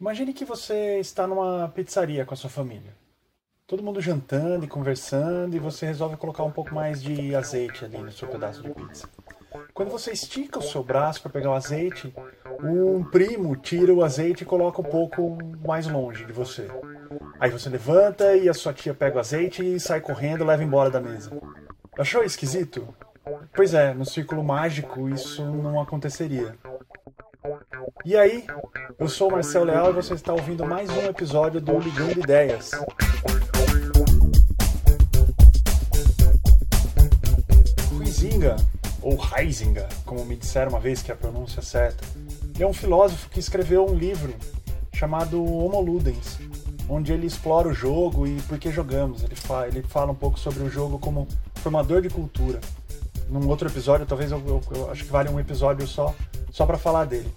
Imagine que você está numa pizzaria com a sua família. Todo mundo jantando e conversando, e você resolve colocar um pouco mais de azeite ali no seu pedaço de pizza. Quando você estica o seu braço para pegar o azeite, um primo tira o azeite e coloca um pouco mais longe de você. Aí você levanta e a sua tia pega o azeite e sai correndo e leva embora da mesa. Achou esquisito? Pois é, no círculo mágico isso não aconteceria. E aí, eu sou o Marcel Leal e você está ouvindo mais um episódio do Ligando Ideias. Huizinga, ou Heisinger, como me disseram uma vez que é a pronúncia certa, ele é um filósofo que escreveu um livro chamado Homo Ludens, onde ele explora o jogo e por que jogamos. Ele fala, ele fala um pouco sobre o jogo como formador de cultura. Num outro episódio, talvez eu, eu, eu acho que vale um episódio só, só para falar dele.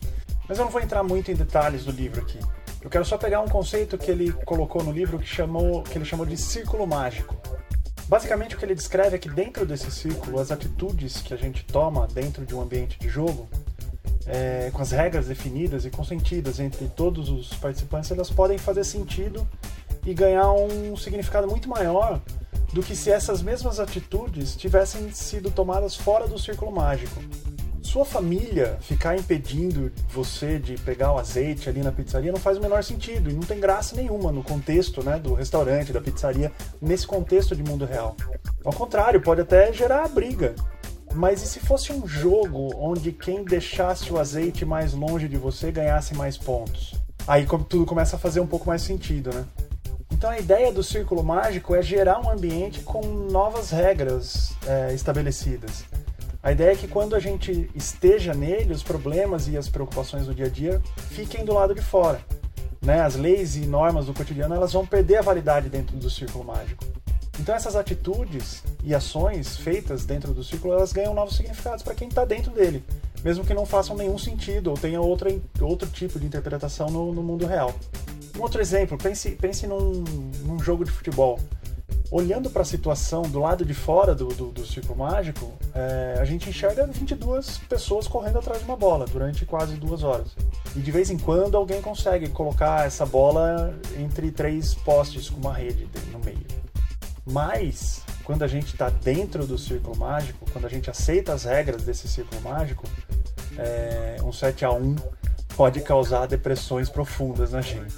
Mas eu não vou entrar muito em detalhes do livro aqui. Eu quero só pegar um conceito que ele colocou no livro que, chamou, que ele chamou de círculo mágico. Basicamente, o que ele descreve é que dentro desse círculo, as atitudes que a gente toma dentro de um ambiente de jogo, é, com as regras definidas e consentidas entre todos os participantes, elas podem fazer sentido e ganhar um significado muito maior do que se essas mesmas atitudes tivessem sido tomadas fora do círculo mágico sua família ficar impedindo você de pegar o azeite ali na pizzaria não faz o menor sentido e não tem graça nenhuma no contexto né, do restaurante, da pizzaria, nesse contexto de mundo real. Ao contrário, pode até gerar briga. Mas e se fosse um jogo onde quem deixasse o azeite mais longe de você ganhasse mais pontos? Aí tudo começa a fazer um pouco mais sentido, né? Então a ideia do círculo mágico é gerar um ambiente com novas regras é, estabelecidas. A ideia é que quando a gente esteja nele, os problemas e as preocupações do dia a dia fiquem do lado de fora. Né? As leis e normas do cotidiano elas vão perder a validade dentro do círculo mágico. Então essas atitudes e ações feitas dentro do círculo elas ganham novos significados para quem está dentro dele, mesmo que não façam nenhum sentido ou tenha outra, outro tipo de interpretação no, no mundo real. Um outro exemplo, pense, pense num, num jogo de futebol olhando para a situação do lado de fora do, do, do círculo mágico, é, a gente enxerga 22 pessoas correndo atrás de uma bola durante quase duas horas. E de vez em quando alguém consegue colocar essa bola entre três postes com uma rede no meio. Mas, quando a gente está dentro do círculo mágico, quando a gente aceita as regras desse círculo mágico, é, um 7 a 1 pode causar depressões profundas na gente.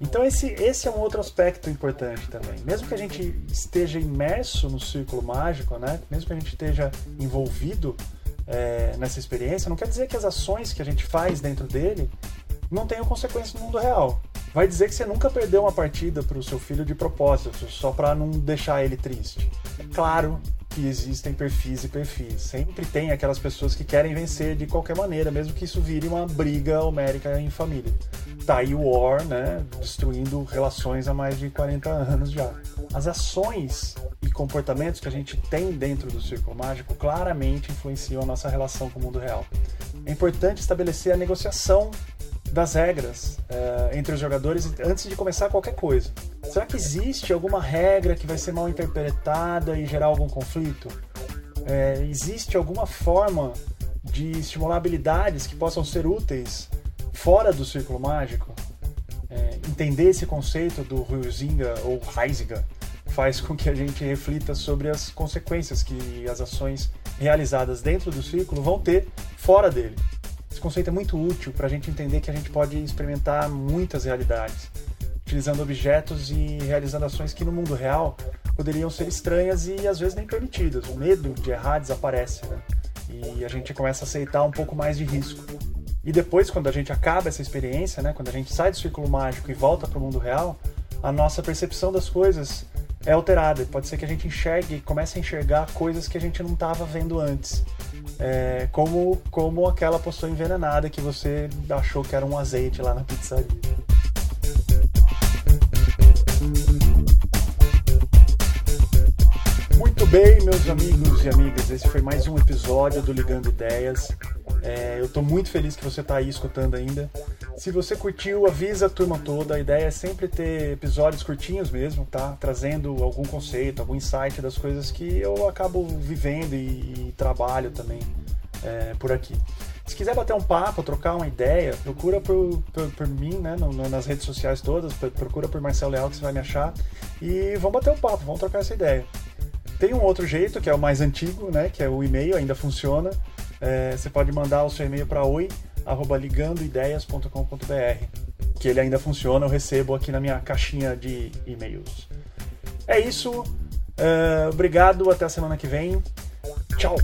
Então esse, esse é um outro aspecto importante também. Mesmo que a gente esteja imerso no círculo mágico, né? mesmo que a gente esteja envolvido é, nessa experiência, não quer dizer que as ações que a gente faz dentro dele não tenham consequências no mundo real. Vai dizer que você nunca perdeu uma partida para o seu filho de propósito, só para não deixar ele triste. Claro que existem perfis e perfis. Sempre tem aquelas pessoas que querem vencer de qualquer maneira, mesmo que isso vire uma briga homérica em família. Tá aí o War, né, destruindo relações há mais de 40 anos já. As ações e comportamentos que a gente tem dentro do círculo mágico claramente influenciam a nossa relação com o mundo real. É importante estabelecer a negociação das regras uh, entre os jogadores antes de começar qualquer coisa. Será que existe alguma regra que vai ser mal interpretada e gerar algum conflito? É, existe alguma forma de estimular habilidades que possam ser úteis fora do círculo mágico? É, entender esse conceito do Huizinga ou Heisinger faz com que a gente reflita sobre as consequências que as ações realizadas dentro do círculo vão ter fora dele. Esse conceito é muito útil para a gente entender que a gente pode experimentar muitas realidades, utilizando objetos e realizando ações que no mundo real poderiam ser estranhas e às vezes nem permitidas. O medo de errar desaparece, né? E a gente começa a aceitar um pouco mais de risco. E depois, quando a gente acaba essa experiência, né, quando a gente sai do círculo mágico e volta para o mundo real, a nossa percepção das coisas é alterada. Pode ser que a gente enxergue, comece a enxergar coisas que a gente não estava vendo antes. É, como, como aquela postura envenenada que você achou que era um azeite lá na pizzaria. Bem, meus amigos e amigas, esse foi mais um episódio do Ligando Ideias. É, eu estou muito feliz que você está aí escutando ainda. Se você curtiu, avisa a turma toda. A ideia é sempre ter episódios curtinhos mesmo, tá? Trazendo algum conceito, algum insight das coisas que eu acabo vivendo e, e trabalho também é, por aqui. Se quiser bater um papo, trocar uma ideia, procura por, por, por mim, né, no, nas redes sociais todas, procura por Marcelo Leal que você vai me achar e vamos bater um papo, vamos trocar essa ideia. Tem um outro jeito, que é o mais antigo, né, que é o e-mail, ainda funciona. É, você pode mandar o seu e-mail para oi@ligandoideias.com.br, que ele ainda funciona, eu recebo aqui na minha caixinha de e-mails. É isso. Uh, obrigado, até a semana que vem. Tchau!